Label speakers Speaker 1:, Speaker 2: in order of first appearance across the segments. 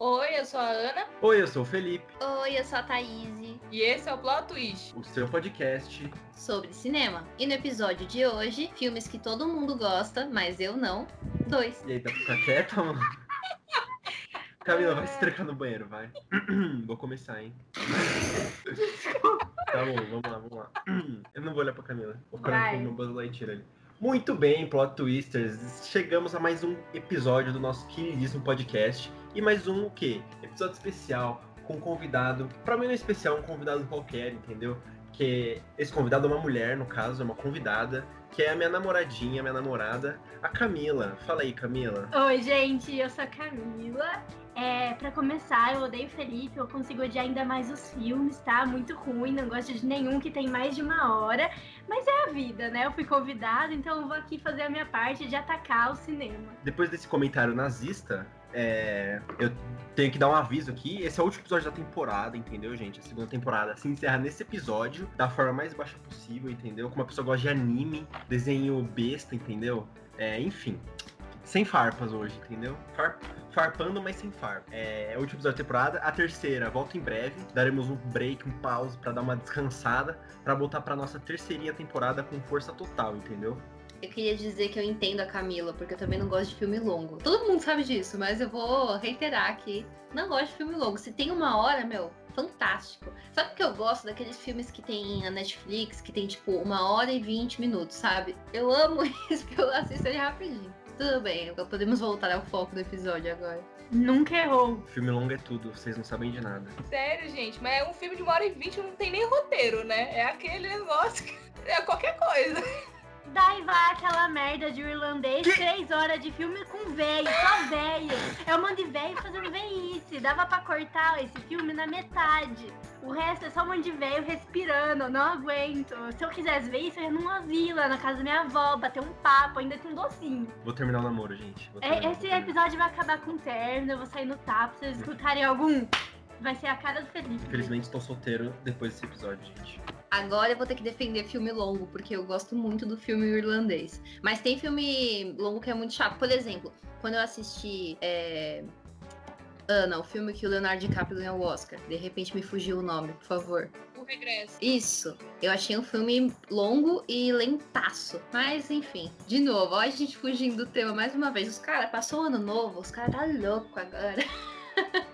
Speaker 1: Oi, eu sou a Ana.
Speaker 2: Oi, eu sou o Felipe.
Speaker 3: Oi, eu sou a Thaís.
Speaker 1: E esse é o Plot Twist,
Speaker 2: o seu podcast
Speaker 3: sobre cinema. E no episódio de hoje, filmes que todo mundo gosta, mas eu não. Dois.
Speaker 2: E aí, tá ficar quieta, mano? Camila, vai se trancar no banheiro, vai. Vou começar, hein? tá bom, vamos lá, vamos lá. Eu não vou olhar pra Camila. Vou ficar com o meu Buzz Lightyear ali. Muito bem, Plot Twisters. Chegamos a mais um episódio do nosso queridíssimo podcast. E mais um o quê? Episódio especial com um convidado. Pra mim não é especial, um convidado qualquer, entendeu? Que esse convidado é uma mulher, no caso, é uma convidada, que é a minha namoradinha, minha namorada, a Camila. Fala aí, Camila.
Speaker 4: Oi, gente, eu sou a Camila. É, para começar, eu odeio Felipe, eu consigo odiar ainda mais os filmes, tá? Muito ruim, não gosto de nenhum que tem mais de uma hora. Mas é a vida, né? Eu fui convidada, então eu vou aqui fazer a minha parte de atacar o cinema.
Speaker 2: Depois desse comentário nazista, é, eu tenho que dar um aviso aqui. Esse é o último episódio da temporada, entendeu, gente? A segunda temporada se encerra nesse episódio, da forma mais baixa possível, entendeu? Como uma pessoa gosta de anime, desenho besta, entendeu? É, enfim. Sem farpas hoje, entendeu? Far, farpando, mas sem farpa. É, é o último episódio da temporada. A terceira volta em breve. Daremos um break, um pause para dar uma descansada, para voltar para nossa terceirinha temporada com força total, entendeu?
Speaker 3: Eu queria dizer que eu entendo a Camila, porque eu também não gosto de filme longo. Todo mundo sabe disso, mas eu vou reiterar aqui. Não gosto de filme longo. Se tem uma hora, meu, fantástico. Sabe o que eu gosto daqueles filmes que tem na Netflix, que tem tipo uma hora e vinte minutos, sabe? Eu amo isso, que eu assisto ele rapidinho. Tudo bem, podemos voltar ao foco do episódio agora.
Speaker 4: Nunca errou.
Speaker 2: Filme longo é tudo, vocês não sabem de nada.
Speaker 1: Sério, gente, mas é um filme de uma hora e vinte, não tem nem roteiro, né? É aquele negócio que é qualquer coisa.
Speaker 4: Daí vai aquela merda de irlandês, que? três horas de filme com velho, só velho. É um monte de velho fazendo velhice. Dava pra cortar esse filme na metade. O resto é só um monte de velho respirando, não aguento. Se eu quisesse ver isso, eu ia numa vila, na casa da minha avó, bater um papo, ainda tem um docinho.
Speaker 2: Vou terminar o namoro, gente.
Speaker 4: É, esse episódio vai acabar com um término, eu vou sair no tapa, se vocês escutarem algum, vai ser a cara do Felipe.
Speaker 2: Infelizmente estou solteiro depois desse episódio, gente.
Speaker 3: Agora eu vou ter que defender filme longo, porque eu gosto muito do filme irlandês. Mas tem filme longo que é muito chato. Por exemplo, quando eu assisti é... Ana, o filme que o Leonardo DiCaprio ganhou o Oscar. De repente me fugiu o nome, por favor.
Speaker 1: O Regresso.
Speaker 3: Isso. Eu achei um filme longo e lentaço. Mas, enfim. De novo, ó a gente fugindo do tema mais uma vez. Os caras, passou o ano novo, os caras tá louco agora.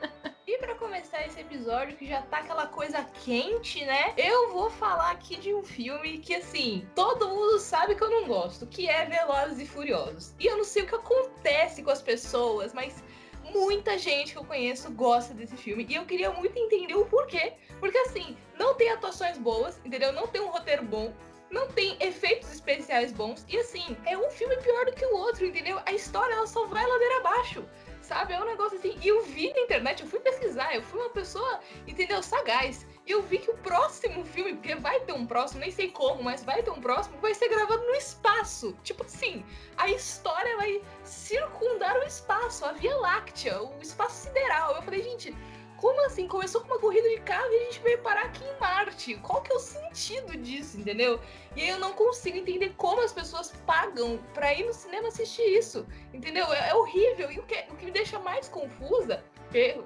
Speaker 1: Começar esse episódio, que já tá aquela coisa quente, né? Eu vou falar aqui de um filme que, assim, todo mundo sabe que eu não gosto, que é Velozes e Furiosos. E eu não sei o que acontece com as pessoas, mas muita gente que eu conheço gosta desse filme. E eu queria muito entender o porquê. Porque, assim, não tem atuações boas, entendeu? Não tem um roteiro bom não tem efeitos especiais bons. E assim, é um filme pior do que o outro, entendeu? A história ela só vai ladeira abaixo. Sabe? É um negócio assim. E eu vi na internet, eu fui pesquisar, eu fui uma pessoa, entendeu? Sagaz. E eu vi que o próximo filme, porque vai ter um próximo, nem sei como, mas vai ter um próximo, vai ser gravado no espaço. Tipo assim, a história vai circundar o espaço, a Via Láctea, o espaço sideral. Eu falei, gente, como assim? Começou com uma corrida de carro e a gente veio parar aqui em Marte. Qual que é o sentido disso, entendeu? E aí eu não consigo entender como as pessoas pagam pra ir no cinema assistir isso, entendeu? É, é horrível. E o que, o que me deixa mais confusa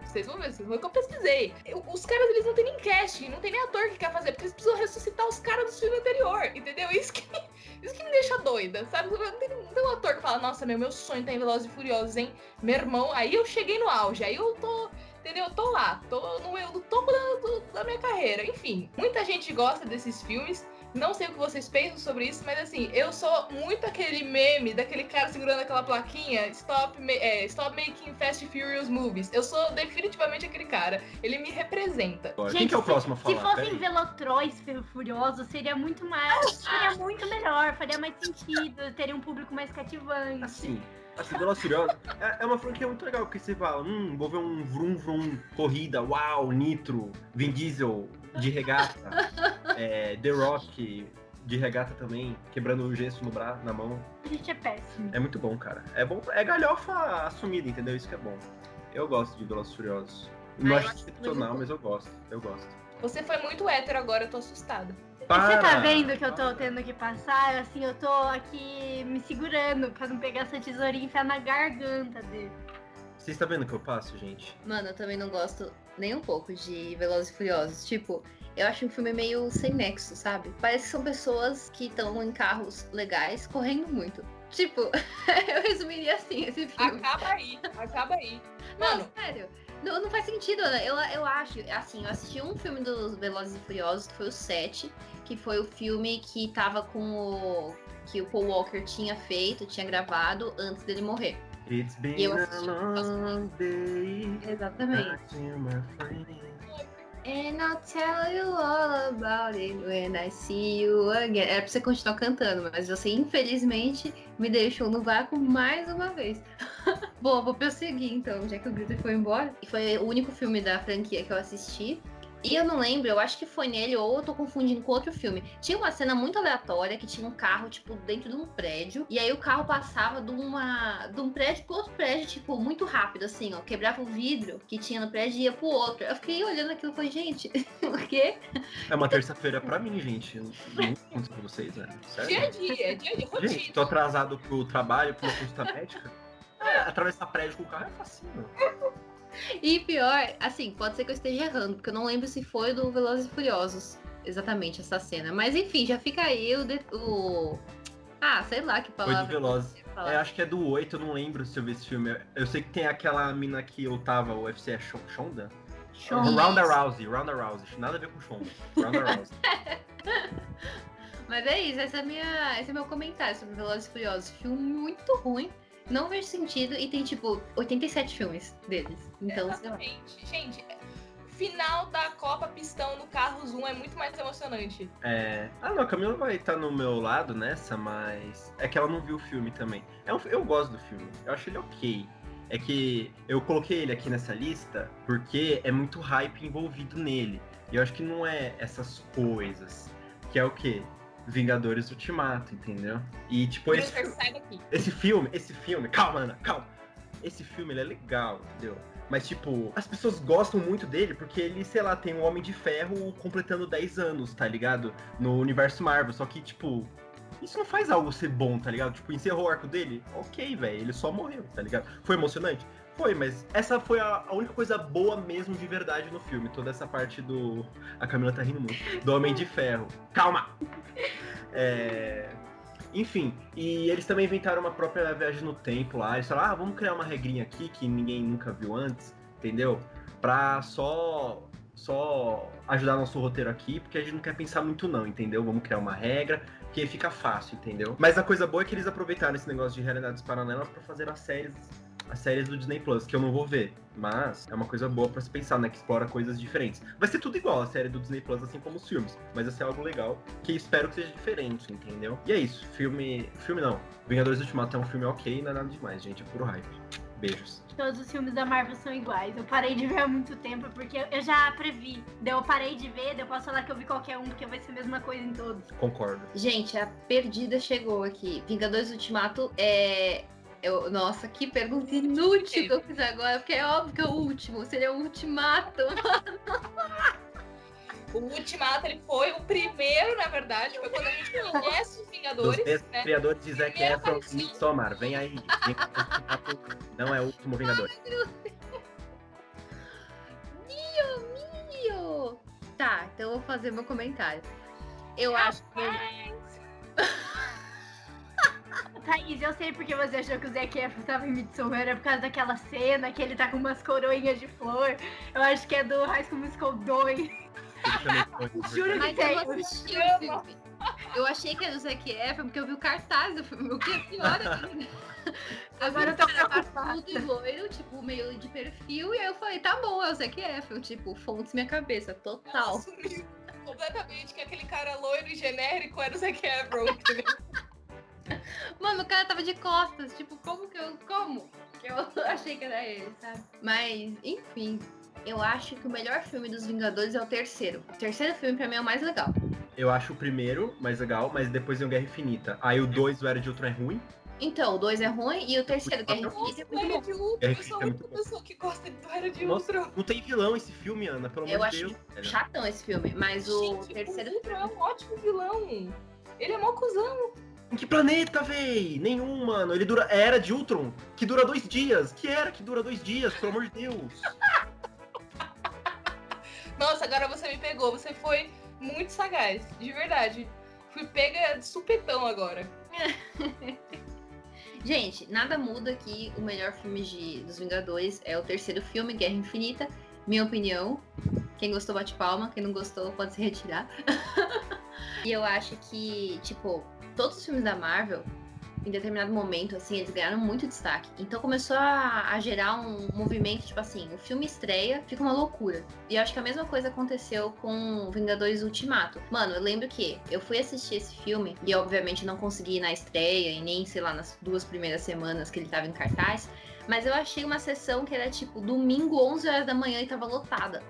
Speaker 1: vocês vão ver, vocês vão ver que eu pesquisei. Os caras, eles não tem nem casting, não tem nem ator que quer fazer, porque eles precisam ressuscitar os caras do filme anterior, entendeu? Isso que, isso que me deixa doida, sabe? Não tem, não tem um ator que fala, nossa, meu, meu sonho tá em Velozes e Furiosos, hein? Meu irmão, aí eu cheguei no auge, aí eu tô entendeu? Eu tô lá, tô no, no topo da, da, minha carreira. Enfim, muita gente gosta desses filmes. Não sei o que vocês pensam sobre isso, mas assim, eu sou muito aquele meme daquele cara segurando aquela plaquinha Stop, é, stop Making Fast Furious Movies. Eu sou definitivamente aquele cara. Ele me representa.
Speaker 2: Gente, Quem que é o próximo
Speaker 4: se,
Speaker 2: a falar?
Speaker 4: Se fossem Velotróis Furiosos, seria muito mais. seria muito melhor, faria mais sentido, teria um público mais cativante.
Speaker 2: Assim. Assim, Velozes Furiosos é, é uma franquia muito legal, porque você fala, hum, vou ver um vrum vrum corrida, uau, nitro, Vin Diesel de regata, é, The Rock de regata também, quebrando o gesso no braço, na mão.
Speaker 4: A gente é péssimo.
Speaker 2: É muito bom, cara. É bom, é galhofa assumida, entendeu? Isso que é bom. Eu gosto de Velozes Furiosos. Não acho excepcional, mas eu gosto. Eu gosto.
Speaker 1: Você foi muito hétero agora, eu tô assustada.
Speaker 4: Para. Você tá vendo que eu tô tendo que passar? Assim, eu tô aqui me segurando pra não pegar essa tesourinha e enfiar na garganta dele.
Speaker 2: Vocês estão vendo o que eu passo, gente?
Speaker 3: Mano, eu também não gosto nem um pouco de Velozes e Furiosos. Tipo, eu acho um filme meio sem nexo, sabe? Parece que são pessoas que estão em carros legais correndo muito. Tipo, eu resumiria assim esse filme.
Speaker 1: Acaba aí, acaba aí. Mano,
Speaker 3: Não, sério. Não, não faz sentido, Ana. Eu, eu acho, assim, eu assisti um filme dos Velozes e Furiosos, que foi o 7, que foi o filme que tava com o. que o Paul Walker tinha feito, tinha gravado antes dele morrer.
Speaker 2: It's been
Speaker 3: E eu
Speaker 2: a
Speaker 3: assisti.
Speaker 2: long day.
Speaker 3: Exatamente. And I'll tell you all about it when I see you again. Era pra você continuar cantando, mas você infelizmente me deixou no vácuo mais uma vez. Bom, vou prosseguir então, já que o Grito foi embora. E foi o único filme da franquia que eu assisti. E eu não lembro, eu acho que foi nele ou eu tô confundindo com outro filme. Tinha uma cena muito aleatória que tinha um carro, tipo, dentro de um prédio. E aí o carro passava de, uma, de um prédio pro outro prédio, tipo, muito rápido, assim, ó. Quebrava o vidro que tinha no prédio e ia pro outro. Eu fiquei olhando aquilo e falei, gente, o quê?
Speaker 2: É uma terça-feira pra mim, gente. Eu Não conto com vocês. Sério?
Speaker 1: dia a dia, dia a dia, rotina.
Speaker 2: Gente, tô atrasado pro trabalho, pro meu consulta médica. É, atravessar prédio com o carro é facinho.
Speaker 3: E pior, assim, pode ser que eu esteja errando, porque eu não lembro se foi do Velozes e Furiosos exatamente essa cena. Mas enfim, já fica aí o. de- o... Ah, sei lá que
Speaker 2: Foi
Speaker 3: palavra.
Speaker 2: do Velozes.
Speaker 3: eu.
Speaker 2: É, acho que é do 8, eu não lembro se eu vi esse filme. Eu sei que tem aquela mina que lutava o UFC, é Shon- Shonda?
Speaker 3: Shonda.
Speaker 2: Ronda Rousey, Ronda Rousey. Nada a ver com Shonda. Ronda Rousey.
Speaker 3: Mas é isso, essa é minha, esse é meu comentário sobre Velozes e Furiosos. Filme muito ruim, não vejo sentido e tem tipo 87 filmes deles. Então, sei lá.
Speaker 1: Exatamente. Gente, final da Copa Pistão no Carros 1 é muito mais emocionante.
Speaker 2: É... Ah, não, a Camila vai estar no meu lado nessa, mas é que ela não viu o filme também. É um... Eu gosto do filme, eu acho ele ok. É que eu coloquei ele aqui nessa lista porque é muito hype envolvido nele. E eu acho que não é essas coisas. Que é o quê? Vingadores Ultimato, entendeu? E tipo, esse, esse filme, esse filme, calma, Ana, calma. Esse filme ele é legal, entendeu? Mas, tipo, as pessoas gostam muito dele porque ele, sei lá, tem um Homem de Ferro completando 10 anos, tá ligado? No universo Marvel. Só que, tipo, isso não faz algo ser bom, tá ligado? Tipo, encerrou o arco dele? Ok, velho, ele só morreu, tá ligado? Foi emocionante? Foi, mas essa foi a, a única coisa boa mesmo de verdade no filme. Toda essa parte do. A Camila tá rindo muito. Do Homem de Ferro. Calma! É. Enfim, e eles também inventaram uma própria viagem no tempo lá. Eles falaram, ah, vamos criar uma regrinha aqui que ninguém nunca viu antes, entendeu? Pra só só ajudar nosso roteiro aqui, porque a gente não quer pensar muito não, entendeu? Vamos criar uma regra que fica fácil, entendeu? Mas a coisa boa é que eles aproveitaram esse negócio de realidades paralelas pra fazer as séries as séries do Disney Plus, que eu não vou ver. Mas é uma coisa boa pra se pensar, né? Que explora coisas diferentes. Vai ser tudo igual a série do Disney Plus, assim como os filmes. Mas vai ser algo legal, que espero que seja diferente, entendeu? E é isso. Filme. Filme não. Vingadores Ultimato é um filme ok, não é nada demais, gente. É puro hype. Beijos.
Speaker 4: Todos os filmes da Marvel são iguais. Eu parei de ver há muito tempo porque eu já previ. Daí eu parei de ver, daí eu posso falar que eu vi qualquer um, porque vai ser a mesma coisa em todos.
Speaker 2: Concordo.
Speaker 3: Gente, a perdida chegou aqui. Vingadores Ultimato é. Eu, nossa, que pergunta inútil que eu fiz agora, porque é óbvio que é o último, seria o ultimato.
Speaker 1: O Ultimato, ele foi o primeiro, na verdade, foi quando a gente conhece os Vingadores,
Speaker 2: mesmos
Speaker 1: né?
Speaker 2: criadores de Zac Efron e Midsommar. Vem aí. Ultimato Não é o último Vingador.
Speaker 3: Mio, mio! Tá, então eu vou fazer meu comentário. Eu acho que.
Speaker 4: Thaís, eu sei porque você achou que o Zac Efron tava em Midsommar, era por causa daquela cena que ele tá com umas coroinhas de flor. Eu acho que é do High School Musical 2.
Speaker 2: Ele também foi.
Speaker 4: Juro que
Speaker 3: Mas
Speaker 4: tem.
Speaker 3: eu assisti o filme. Eu achei que era do Zac Efron porque eu vi o cartaz do filme, o que é pior ainda.
Speaker 4: Agora eu tô
Speaker 3: vi o cara
Speaker 4: preocupada.
Speaker 3: Tudo loiro, tipo, meio de perfil, e aí eu falei, tá bom, é o Zac Efron, tipo, fontes minha cabeça, total.
Speaker 1: Sumiu completamente que aquele cara loiro e genérico era o Zac Efron?
Speaker 3: Mano, o cara tava de costas, tipo, como que eu. Como? Que eu achei que era ele, sabe? Mas, enfim. Eu acho que o melhor filme dos Vingadores é o terceiro. O terceiro filme pra mim é o mais legal.
Speaker 2: Eu acho o primeiro mais legal, mas depois vem o Guerra Infinita. Aí o 2, o Era de Ultron é ruim.
Speaker 3: Então, o dois é ruim e o terceiro, Guerra Infinita, é
Speaker 1: o
Speaker 3: muito
Speaker 1: de Ultron,
Speaker 2: É,
Speaker 1: eu sou a
Speaker 2: é
Speaker 1: única
Speaker 2: bom.
Speaker 1: pessoa que gosta do Era de
Speaker 2: Nossa,
Speaker 1: Ultron.
Speaker 2: não tem vilão esse filme, Ana, pelo
Speaker 3: Eu
Speaker 2: amor de
Speaker 3: acho
Speaker 2: Deus. velho.
Speaker 3: chatão esse filme, mas o
Speaker 1: Gente,
Speaker 3: terceiro
Speaker 1: o Ultron é um ótimo vilão. Ele é mó cuzão.
Speaker 2: Em que planeta, véi? Nenhum, mano. Ele dura. É Era de Ultron, que dura dois dias. Que era que dura dois dias, pelo amor de Deus.
Speaker 1: Nossa, agora você me pegou. Você foi muito sagaz, de verdade. Fui pega de supetão agora.
Speaker 3: Gente, nada muda que o melhor filme de, dos Vingadores é o terceiro filme, Guerra Infinita. Minha opinião. Quem gostou bate palma, quem não gostou pode se retirar. e eu acho que, tipo, todos os filmes da Marvel, em determinado momento, assim, eles ganharam muito destaque. Então começou a, a, gerar um movimento, tipo assim, o filme estreia, fica uma loucura. E eu acho que a mesma coisa aconteceu com Vingadores Ultimato. Mano, eu lembro que eu fui assistir esse filme e obviamente não consegui ir na estreia e nem, sei lá, nas duas primeiras semanas que ele tava em cartaz. Mas eu achei uma sessão que era tipo domingo, 11 horas da manhã e tava lotada.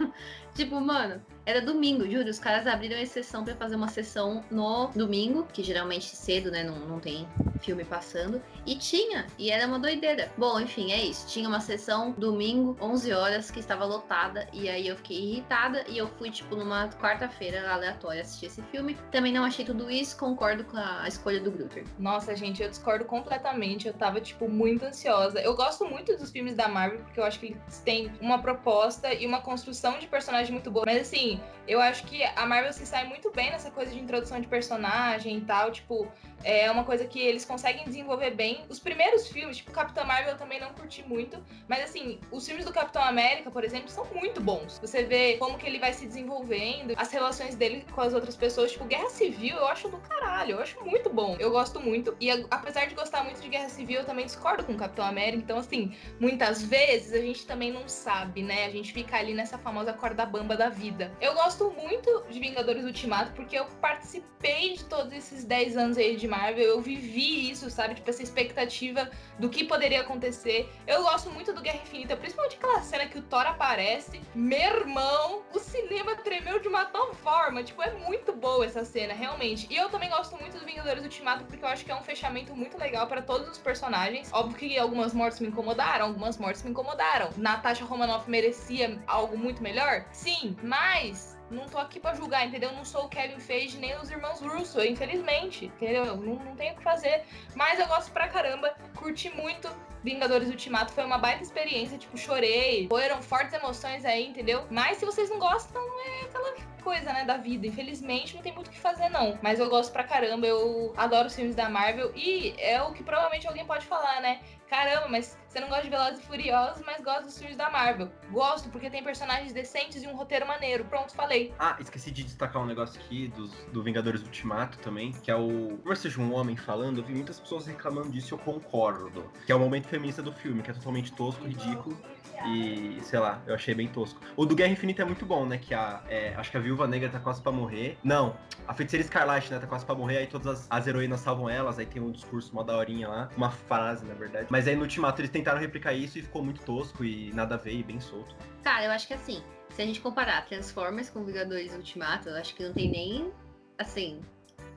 Speaker 3: tipo, mano, era domingo, juro. Os caras abriram exceção para fazer uma sessão no domingo, que geralmente cedo, né? Não, não tem filme passando. E tinha, e era uma doideira. Bom, enfim, é isso. Tinha uma sessão domingo, 11 horas, que estava lotada. E aí eu fiquei irritada e eu fui, tipo, numa quarta-feira aleatória assistir esse filme. Também não achei tudo isso, concordo com a escolha do Grutter.
Speaker 1: Nossa, gente, eu discordo completamente. Eu tava, tipo, muito ansiosa. Eu gosto muito dos filmes da Marvel, porque eu acho que eles têm uma proposta e uma construção de personagem muito boa. Mas assim, eu acho que a Marvel se sai muito bem nessa coisa de introdução de personagem e tal. Tipo, é uma coisa que eles conseguem desenvolver bem. Os primeiros filmes, tipo Capitão Marvel, eu também não curti muito. Mas assim, os filmes do Capitão América, por exemplo, são muito bons. Você vê como que ele vai se desenvolvendo, as relações dele com as outras pessoas. Tipo, Guerra Civil, eu acho do caralho. Eu acho muito bom. Eu gosto muito. E apesar de gostar muito de Guerra Civil, eu também discordo com o Capitão América. Então, assim, muitas vezes a gente também não sabe, né? A gente fica ali nessa famosa corda bamba da vida. Eu gosto muito de Vingadores Ultimato, porque eu participei de todos esses 10 anos aí de Marvel, eu vivi isso, sabe? Tipo, essa expectativa do que poderia acontecer. Eu gosto muito do Guerra Infinita, principalmente aquela cena que o Thor aparece. Meu irmão, o cinema tremeu de uma tal forma. Tipo, é muito boa essa cena, realmente. E eu também gosto muito do Vingadores Ultimato, porque eu acho que é um fechamento muito legal para todos os personagens. Óbvio que algumas mortes me incomodaram, algumas mortes me incomodaram. Natasha Romanoff merecia algo muito melhor? Sim, mas não tô aqui para julgar, entendeu? Não sou o Kevin Feige nem os irmãos Russo, infelizmente, entendeu? Não, não tenho o que fazer. Mas eu gosto pra caramba, curti muito Vingadores Ultimato, foi uma baita experiência, tipo, chorei, foram fortes emoções aí, entendeu? Mas se vocês não gostam, é aquela coisa, né, da vida. Infelizmente, não tem muito o que fazer, não. Mas eu gosto pra caramba, eu adoro os filmes da Marvel e é o que provavelmente alguém pode falar, né? Caramba, mas você não gosta de Velozes e Furiosos, mas gosta dos filmes da Marvel. Gosto, porque tem personagens decentes e um roteiro maneiro. Pronto, falei.
Speaker 2: Ah, esqueci de destacar um negócio aqui dos, do Vingadores Ultimato também, que é o. Como seja um homem falando, eu vi muitas pessoas reclamando disso eu concordo. Que é o momento feminista do filme, que é totalmente tosco, ridículo. E, sei lá, eu achei bem tosco. O do Guerra Infinita é muito bom, né? Que a. É, acho que a Viúva Negra tá quase pra morrer. Não, a Feiticeira Escarlate, né? Tá quase pra morrer, aí todas as, as heroínas salvam elas, aí tem um discurso, uma daorinha lá. Uma frase, na verdade. Mas aí no Ultimato eles tentaram replicar isso e ficou muito tosco e nada a ver e bem solto.
Speaker 3: Cara, eu acho que assim, se a gente comparar Transformers com Vingadores Ultimato, eu acho que não tem nem. Assim,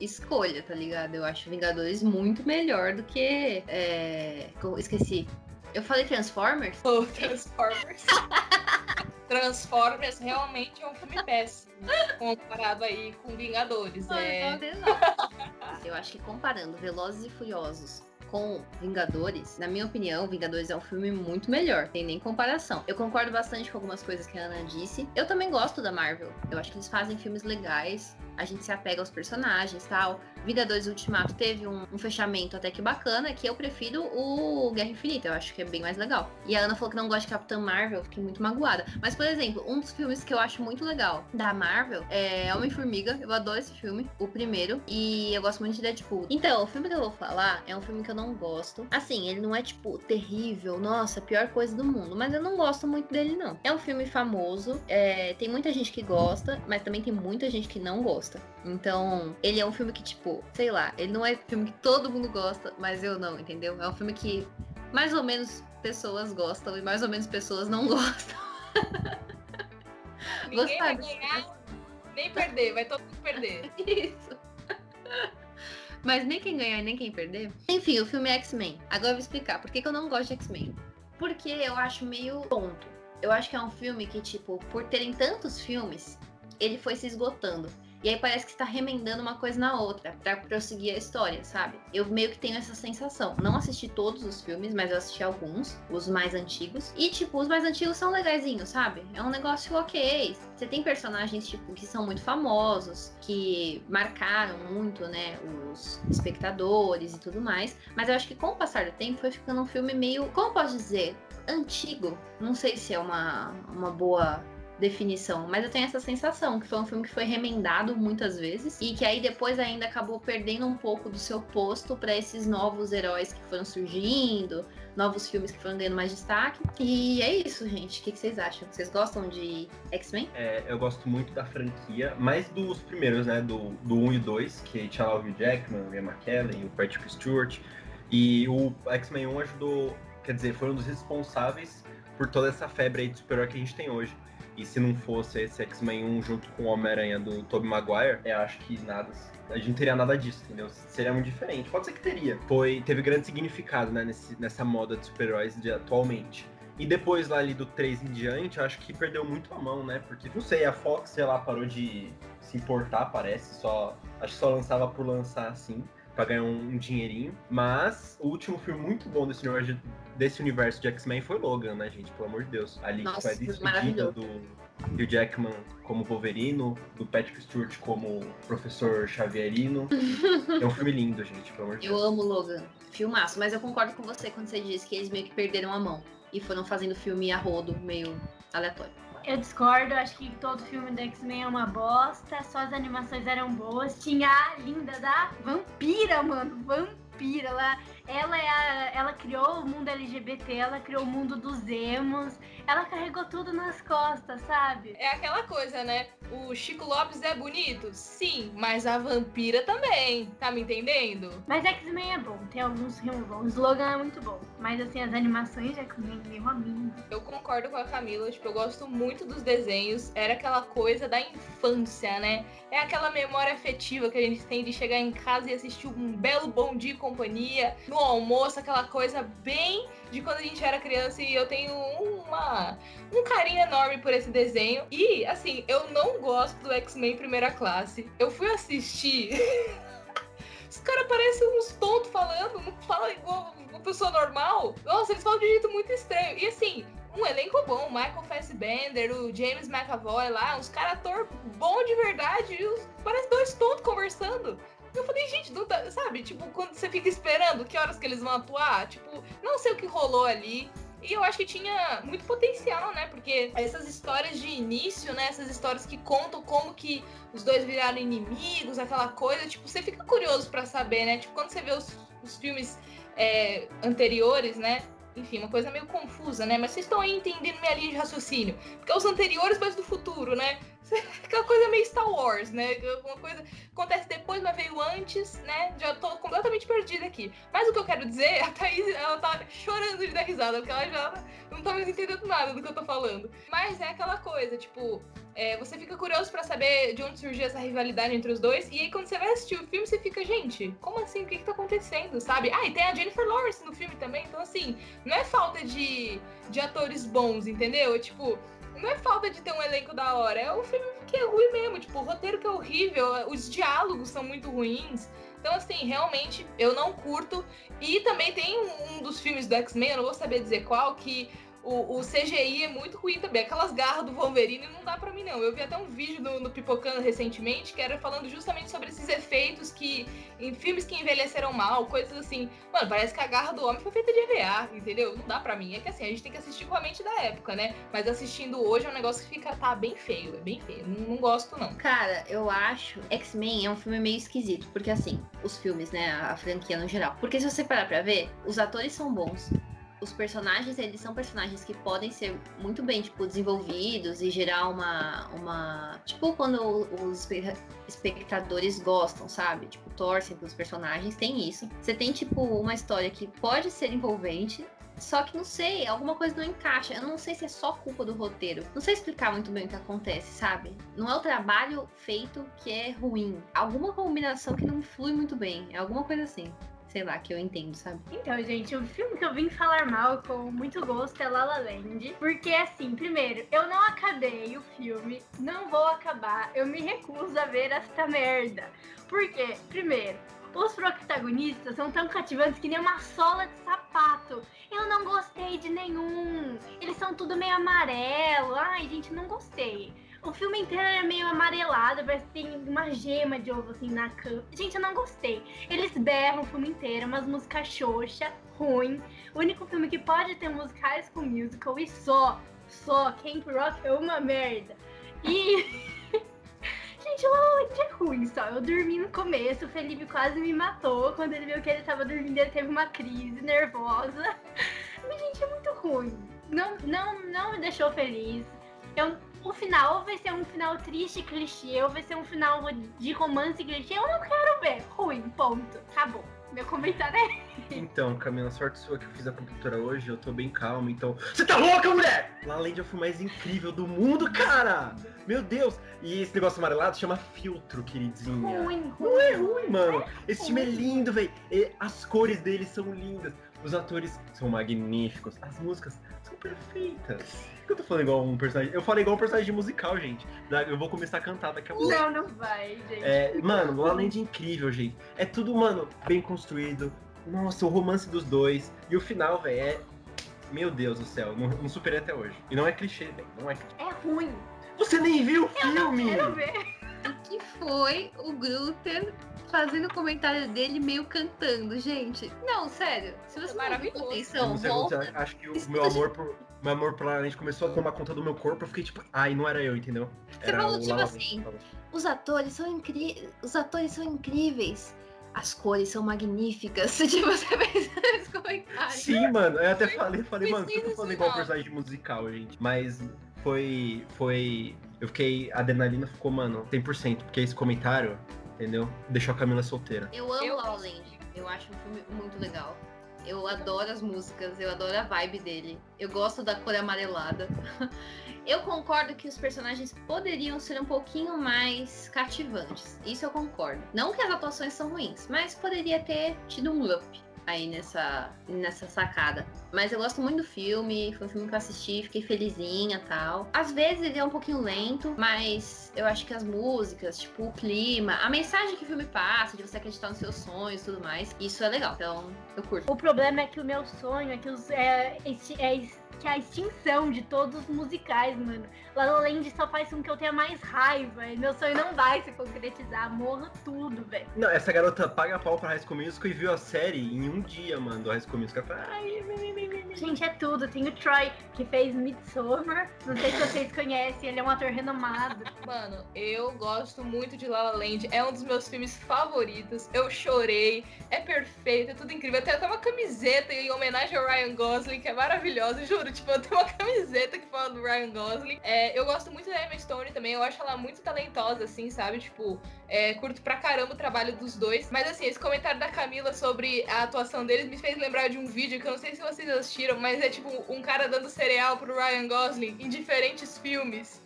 Speaker 3: escolha, tá ligado? Eu acho Vingadores muito melhor do que. É... Esqueci. Eu falei Transformers?
Speaker 1: Oh, Transformers. Transformers realmente é um filme péssimo, comparado aí com Vingadores. é...
Speaker 3: Eu acho que comparando Velozes e Furiosos com Vingadores, na minha opinião, Vingadores é um filme muito melhor, tem nem comparação. Eu concordo bastante com algumas coisas que a Ana disse. Eu também gosto da Marvel. Eu acho que eles fazem filmes legais, a gente se apega aos personagens tal. Vingadores Ultimato teve um, um, fechamento até que bacana, que eu prefiro o Guerra Infinita, eu acho que é bem mais legal. E a Ana falou que não gosta de Capitã Marvel, fiquei muito magoada. Mas, por exemplo, um dos filmes que eu acho muito legal da Marvel é Homem-Formiga, eu adoro esse filme, o primeiro, e eu gosto muito de Deadpool. Então, o filme que eu vou falar é um filme que eu não gosto. Assim, ele não é, tipo, terrível, nossa, pior coisa do mundo, mas eu não gosto muito dele, não. É um filme famoso, é, tem muita gente que gosta, mas também tem muita gente que não gosta. Então, ele é um filme que, tipo, sei lá, ele não é filme que todo mundo gosta, mas eu não, entendeu? É um filme que mais ou menos pessoas gostam e mais ou menos pessoas não gostam.
Speaker 1: Ninguém vai ganhar, nem perder, vai todo mundo perder.
Speaker 3: Isso. Mas nem quem ganhar, nem quem perder. Enfim, o filme é X-Men. Agora eu vou explicar por que, que eu não gosto de X-Men. Porque eu acho meio tonto. Eu acho que é um filme que, tipo, por terem tantos filmes, ele foi se esgotando. E aí parece que está remendando uma coisa na outra para prosseguir a história, sabe? Eu meio que tenho essa sensação. Não assisti todos os filmes, mas eu assisti alguns, os mais antigos. E, tipo, os mais antigos são legaisinhos, sabe? É um negócio ok. Você tem personagens, tipo, que são muito famosos, que marcaram muito, né, os espectadores e tudo mais. Mas eu acho que com o passar do tempo foi ficando um filme meio, como eu posso dizer, antigo. Não sei se é uma, uma boa definição, mas eu tenho essa sensação que foi um filme que foi remendado muitas vezes e que aí depois ainda acabou perdendo um pouco do seu posto para esses novos heróis que foram surgindo, novos filmes que foram ganhando mais destaque. E é isso, gente. O que, vocês acham? Vocês gostam de X-Men?
Speaker 2: É, eu gosto muito da franquia, mais dos primeiros, né? Do, do 1 e 2, que tinha lá Jackman, o Ian McKellen, o Patrick Stewart. E o X-Men 1 ajudou, quer dizer, foi um dos responsáveis por toda essa febre aí de super-herói que a gente tem hoje. E se não fosse esse X-Men 1 junto com o Homem-Aranha do Tobey Maguire, eu acho que nada. A gente não teria nada disso, entendeu? Seria muito diferente. Pode ser que teria. Foi, teve grande significado, né, nesse, nessa moda de super-heróis de atualmente. E depois lá ali do 3 em diante, eu acho que perdeu muito a mão, né? Porque, não sei, a Fox, sei lá, parou de se importar, parece. Só, acho que só lançava por lançar assim para ganhar um, um, dinheirinho. Mas o último filme muito bom desse universo de, desse universo de X-Men foi Logan, né, gente? Pelo amor de Deus. Ali
Speaker 3: Nossa,
Speaker 2: que foi a despedida do Hugh Jackman como Wolverino, do Patrick Stewart como Professor Xavierino. é um filme lindo, gente, pelo amor de
Speaker 3: Deus. Eu amo Logan. Filmaço, mas eu concordo com você quando você diz que eles meio que perderam a mão e foram fazendo filme a rodo, meio aleatório.
Speaker 4: Eu discordo, acho que todo filme do X-Men é uma bosta, só as animações eram boas. Tinha a linda da vampira, mano, vampira. Ela ela, é a, ela criou o mundo LGBT, ela criou o mundo dos emos, ela carregou tudo nas costas, sabe?
Speaker 1: É aquela coisa, né? O Chico Lopes é bonito? Sim, mas a vampira também, tá me entendendo?
Speaker 4: Mas X-Men é bom, tem alguns filmes bons. O slogan é muito bom, mas assim, as animações de X-Men, meu amigo.
Speaker 1: Eu concordo com a Camila, tipo, eu gosto muito dos desenhos, era aquela coisa da infância, né? É aquela memória afetiva que a gente tem de chegar em casa e assistir um belo bom dia e companhia. No no almoço, aquela coisa bem de quando a gente era criança e eu tenho uma, um carinho enorme por esse desenho. E, assim, eu não gosto do X-Men Primeira Classe. Eu fui assistir. Os caras parecem uns tontos falando, não fala igual uma pessoa normal. Nossa, eles falam de um jeito muito estranho. E assim, um elenco bom, Michael Fassbender, o James McAvoy lá, uns caras ator bom de verdade, e os, parece dois tontos conversando. Eu falei, gente, não tá, sabe? Tipo, quando você fica esperando que horas que eles vão atuar, tipo, não sei o que rolou ali. E eu acho que tinha muito potencial, né? Porque essas histórias de início, né? Essas histórias que contam como que os dois viraram inimigos, aquela coisa, tipo, você fica curioso para saber, né? Tipo, quando você vê os, os filmes é, anteriores, né? enfim, uma coisa meio confusa, né? Mas vocês estão aí entendendo minha linha de raciocínio. Porque os anteriores, mas do futuro, né? Aquela coisa meio Star Wars, né? Uma coisa acontece depois, mas veio antes, né? Já tô completamente perdida aqui. Mas o que eu quero dizer, a Thaís, ela tá chorando de dar risada, porque ela já não tá mais entendendo nada do que eu tô falando. Mas é aquela coisa, tipo, é, você fica curioso para saber de onde surgiu essa rivalidade entre os dois. E aí, quando você vai assistir o filme, você fica, gente, como assim? O que que tá acontecendo, sabe? Ah, e tem a Jennifer Lawrence no filme também. Então, assim, não é falta de, de atores bons, entendeu? É, tipo não é falta de ter um elenco da hora, é um filme que é ruim mesmo. Tipo, o roteiro que é horrível, os diálogos são muito ruins. Então, assim, realmente eu não curto. E também tem um, um dos filmes do X-Men, eu não vou saber dizer qual, que o, o, CGI é muito ruim também. Aquelas garras do Wolverine não dá pra mim, não. Eu vi até um vídeo no, no Pipocando recentemente que era falando justamente sobre esses efeitos que. em filmes que envelheceram mal, coisas assim. Mano, parece que a garra do homem foi feita de EVA, entendeu? Não dá pra mim. É que assim, a gente tem que assistir com a mente da época, né? Mas assistindo hoje é um negócio que fica. tá bem feio. É bem feio. Não, não gosto, não.
Speaker 3: Cara, eu acho. X-Men é um filme meio esquisito. Porque assim, os filmes, né? A franquia no geral. Porque se você parar pra ver, os atores são bons os personagens, eles são personagens que podem ser muito bem, tipo, desenvolvidos e gerar uma. uma tipo, quando os espectadores gostam, sabe? Tipo, torcem pelos personagens, tem isso. Você tem, tipo, uma história que pode ser envolvente, só que não sei, alguma coisa não encaixa. Eu não sei se é só culpa do roteiro. Não sei explicar muito bem o que acontece, sabe? Não é o trabalho feito que é ruim. Alguma combinação que não flui muito bem. É alguma coisa assim. Sei lá, que eu entendo, sabe?
Speaker 4: Então, gente, o filme que eu vim falar mal com muito gosto é La La Land. Porque, assim, primeiro, eu não acabei o filme, não vou acabar, eu me recuso a ver esta merda. Por quê? Primeiro, os protagonistas são tão cativantes que nem uma sola de sapato. Eu não gostei de nenhum. Eles são tudo meio amarelo. Ai, gente, não gostei. O filme inteiro é meio amarelado, parece que tem uma gema de ovo assim na cama. Gente, eu não gostei. Eles berram o filme inteiro, umas músicas xoxa, ruim. O único filme que pode ter musicais com musical e só, só, Camp Rock é uma merda. E. Gente, o La La Land é ruim só. Eu dormi no começo, o Felipe quase me matou. Quando ele viu que ele tava dormindo, ele teve uma crise nervosa. Mas, gente, é muito ruim. Não, não, não me deixou feliz. Eu, o final vai ser um final triste, clichê, ou vai ser um final de romance clichê. Eu não quero ver. Ruim, ponto. Acabou. Meu comentário é.
Speaker 2: Então, Camila, sorte sua que eu fiz a pintura hoje, eu tô bem calmo, então. Você tá louca, mulher? La La Land é o filme mais incrível do mundo, cara! Meu Deus! E esse negócio amarelado chama filtro, queridinha.
Speaker 4: Ruim,
Speaker 2: Não é ruim, mano. Esse time é lindo, velho. As cores dele são lindas. Os atores são magníficos. As músicas são perfeitas. Por que eu tô falando igual um personagem? Eu falei igual um personagem musical, gente. Eu vou começar a cantar daqui a pouco.
Speaker 4: Não, não vai, gente.
Speaker 2: É, mano, Land é incrível, gente. É tudo, mano, bem construído. Nossa, o romance dos dois. E o final, velho, é. Meu Deus do céu, não, não superei até hoje. E não é clichê, velho. Não é clichê.
Speaker 4: É ruim.
Speaker 2: Você nem viu o filme!
Speaker 4: Quero ver.
Speaker 3: O que foi o Gluten fazendo o comentário dele meio cantando, gente? Não, sério. Se você não prestou
Speaker 1: Maravilhoso.
Speaker 3: atenção, volta.
Speaker 2: acho que o meu amor por. Meu amor por La La Land começou a tomar conta do meu corpo, eu fiquei tipo, ai, não era eu, entendeu?
Speaker 3: Você
Speaker 2: Era
Speaker 3: falou, tipo
Speaker 2: La La Land
Speaker 3: assim. Os atores são incríveis. Os atores são incríveis. As cores são magníficas. Tipo, você fez esse comentário.
Speaker 2: Sim, mano, eu até falei, falei, mano, você tá falando igual personagem musical, gente. Mas foi. Foi. Eu fiquei. A adrenalina ficou, mano, 100%, porque esse comentário, entendeu? Deixou a Camila solteira.
Speaker 3: Eu amo
Speaker 1: Eu
Speaker 3: La. Land. Eu acho um filme muito legal. Eu adoro as músicas, eu adoro a vibe dele. Eu gosto da cor amarelada. Eu concordo que os personagens poderiam ser um pouquinho mais cativantes. Isso eu concordo. Não que as atuações são ruins, mas poderia ter tido um up aí nessa, nessa sacada. Mas eu gosto muito do filme, foi um filme que eu assisti, fiquei felizinha tal. Às vezes ele é um pouquinho lento, mas eu acho que as músicas, tipo, o clima, a mensagem que o filme passa, de você acreditar nos seus sonhos e tudo mais, isso é legal. Então, eu curto.
Speaker 4: O problema é que o meu sonho é que, os, é, é es- que a extinção de todos os musicais, mano. La La Land só faz com que eu tenha mais raiva. E meu sonho não vai se concretizar. Morra tudo, velho.
Speaker 2: Não, essa garota paga pau pra High School Musical e viu a série em um dia, mano, do High School Musical. Ai,
Speaker 4: Gente, é tudo. Tem o Troy, que fez Midsommar. Não sei se vocês conhecem, ele é um ator renomado.
Speaker 1: Mano, eu gosto muito de La La Land. É um dos meus filmes favoritos. Eu chorei. É perfeito, é tudo incrível. Eu tenho até uma camiseta em homenagem ao Ryan Gosling, que é maravilhosa. Juro, tipo, eu tenho uma camiseta que fala do Ryan Gosling. É, eu gosto muito da Emma Stone também. Eu acho ela muito talentosa, assim, sabe? Tipo, é, curto pra caramba o trabalho dos dois. Mas assim, esse comentário da Camila sobre a atuação deles me fez lembrar de um vídeo que eu não sei se vocês assistiram, mas é tipo um cara dando cereal pro Ryan Gosling em diferentes filmes.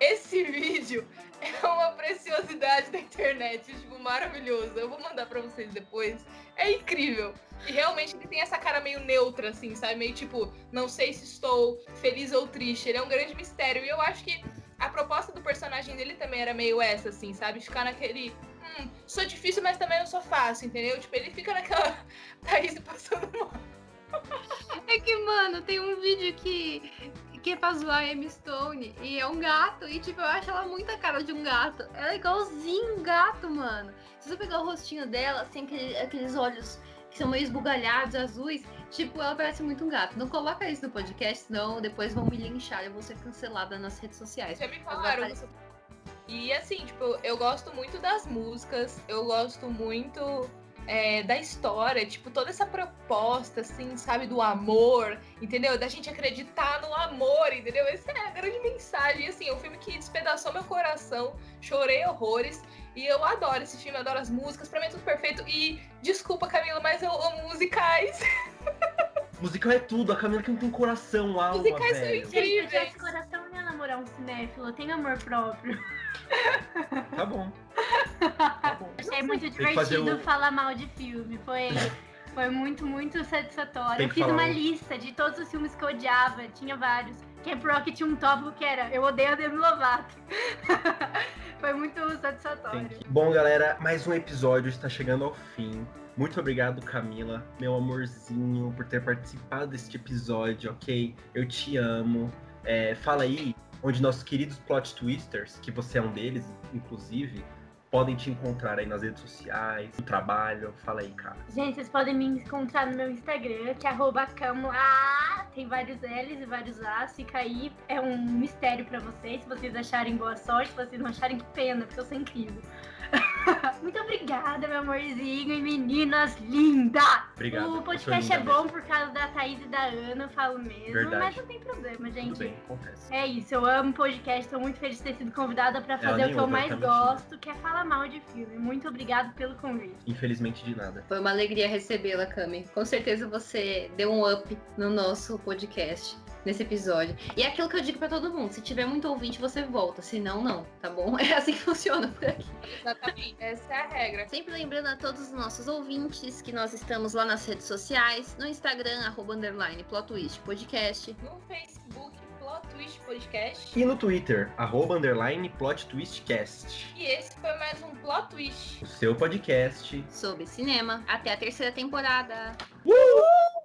Speaker 1: Esse vídeo é uma preciosidade da internet, tipo, maravilhoso. Eu vou mandar pra vocês depois. É incrível. E realmente ele tem essa cara meio neutra, assim, sabe? Meio tipo, não sei se estou feliz ou triste. Ele é um grande mistério. E eu acho que a proposta do personagem dele também era meio essa, assim, sabe? Ficar naquele. Hum, sou difícil, mas também não sou fácil, entendeu? Tipo, ele fica naquela. Thaís passando mal.
Speaker 3: É que, mano, tem um vídeo que, que é pra zoar a Emma Stone e é um gato. E, tipo, eu acho ela muito a cara de um gato. Ela é igualzinho um gato, mano. Se você pegar o rostinho dela, assim, aquele- aqueles olhos que são meio esbugalhados, azuis, tipo, ela parece muito um gato. Não coloca isso no podcast, senão depois vão me linchar e eu vou ser cancelada nas redes sociais.
Speaker 1: Já me falaram.
Speaker 3: Agora-
Speaker 1: E assim, tipo, eu gosto muito das músicas, eu gosto muito é, da história, tipo, toda essa proposta, assim, sabe, do amor, entendeu? Da gente acreditar no amor, entendeu? Essa é a grande mensagem, assim, é um filme que despedaçou meu coração, chorei horrores. E eu adoro esse filme, adoro as músicas, pra mim é tudo perfeito. E desculpa, Camila, mas eu amo musicais.
Speaker 2: Musical é tudo, a Camila que não tem coração, alma,
Speaker 1: Musicais são.
Speaker 4: Gente, se eu
Speaker 1: Incríveis.
Speaker 4: tivesse coração, eu ia namorar um cinéfilo. Eu tenho amor próprio.
Speaker 2: Tá bom.
Speaker 4: Achei muito divertido
Speaker 2: o-
Speaker 4: falar mal de filme. Foi, foi muito, muito satisfatório. Eu fiz
Speaker 2: falar
Speaker 4: uma
Speaker 2: um-
Speaker 4: lista de todos os filmes que eu odiava, tinha vários. Camp Rock tinha um tópico que era Eu odeio a Demi Lovato. foi muito satisfatório.
Speaker 2: Bom, galera, mais um episódio está chegando ao fim. Muito obrigado, Camila, meu amorzinho, por ter participado deste episódio, ok? Eu te amo. É, fala aí onde nossos queridos plot twisters, que você é um deles, inclusive, podem te encontrar aí nas redes sociais, no trabalho. Fala aí, cara.
Speaker 4: Gente, vocês podem me encontrar no meu Instagram, que é Camla. Tem vários L's e vários A's. Fica aí, é um mistério pra vocês. Se vocês acharem boa sorte, se vocês não acharem que pena, porque eu sou incrível. Muito obrigada, meu amorzinho e meninas lindas!
Speaker 2: Obrigado.
Speaker 4: O podcast é bom por causa da Thaís e da Ana, eu falo mesmo.
Speaker 2: Verdade.
Speaker 4: Mas não tem problema,
Speaker 2: mesmo.
Speaker 4: gente.
Speaker 2: Tudo bem, acontece.
Speaker 4: É isso, eu amo podcast, tô muito feliz de ter sido convidada pra
Speaker 2: Ela
Speaker 4: fazer o que eu mais
Speaker 2: tá mentindo.
Speaker 4: gosto, que é falar mal de filme. Muito obrigada pelo convite.
Speaker 2: Infelizmente de nada.
Speaker 3: Foi uma alegria recebê-la, Cami. Com certeza você deu um up no nosso podcast, nesse episódio. E é aquilo que eu digo pra todo mundo: se tiver muito ouvinte, você volta. Se não, não, tá bom? É assim que funciona por aqui.
Speaker 1: Exatamente. Essa é a regra.
Speaker 3: Sempre lembrando a todos os nossos ouvintes que nós estamos lá nas redes sociais, no Instagram, arroba underline plot twist podcast.
Speaker 1: No Facebook, Plot Twist Podcast.
Speaker 2: E no Twitter, arroba underline plot twistcast.
Speaker 1: E esse foi mais um Plot Twist.
Speaker 2: O seu podcast.
Speaker 3: Sobre cinema. Até a terceira temporada.
Speaker 2: Uh!